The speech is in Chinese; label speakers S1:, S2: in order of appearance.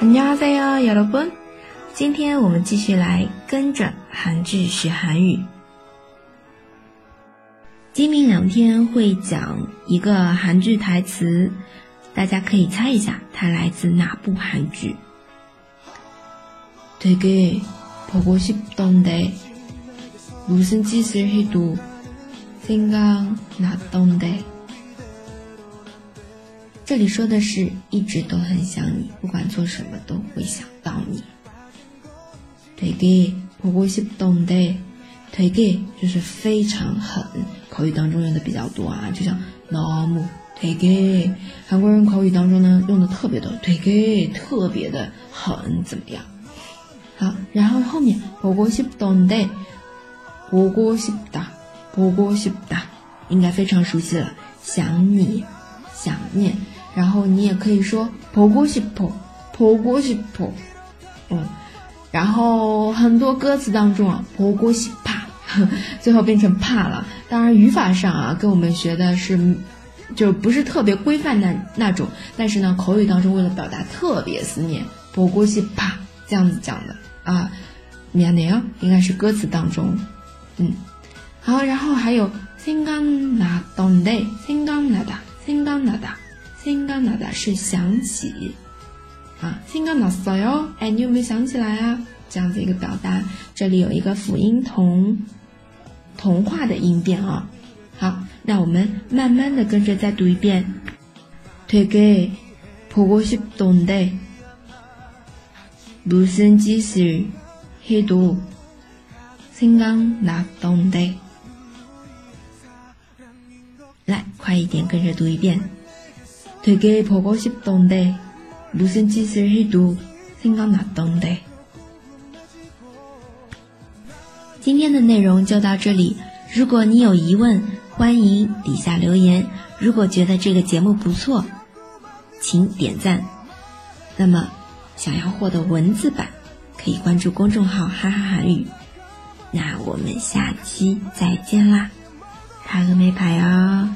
S1: 안녕하세요여러 분。 今天我们继续来跟着韩剧学韩语。今明两天会讲一个韩剧台词，大家可以猜一下它来自哪部韩剧。되게보고싶던데무슨짓을해도생각났던 데。 这里说的是一直都很想你，不管做什么都会想到你。되게보고싶던 데， 되게就是非常很，口语当中用的比较多啊，就像너무되 게， 韩国人口语当中呢用的特别多，되게特别的很怎么样？好，然后后面보고싶던 데， 보고싶 다， 보고싶 다， 应该非常熟悉了，想你，想念。 然后你也可以说보고싶 어， 보고싶 어， 嗯，然后很多歌词当中啊，보고싶 다， 最后变成怕了。当然语法上啊，跟我们学的是就不是特别规范的那种，但是呢，口语当中为了表达特别思念，보고싶 다， 这样子讲的啊，미안해 요， 应该是歌词当中，嗯，好，然后还有생각나던 데， 생각나 다， 생각나 다。 생각나다是想起，啊，생각났어 요， 哎，你有没有想起来啊？这样子一个表达，这里有一个辅音同同化的音变啊。好，那我们慢慢的跟着再读一遍。되게보고싶던데무슨짓을해도생각났던 데， 来，快一点，跟着读一遍。 되게보고싶던데무슨짓을해도생각났던 데。 今天的内容就到这里。如果你有疑问，欢迎底下留言。如果觉得这个节目不错，请点赞。那么，想要获得文字版，可以关注公众号“哈哈韩语”。那我们下期再见啦，哈个没牌哦。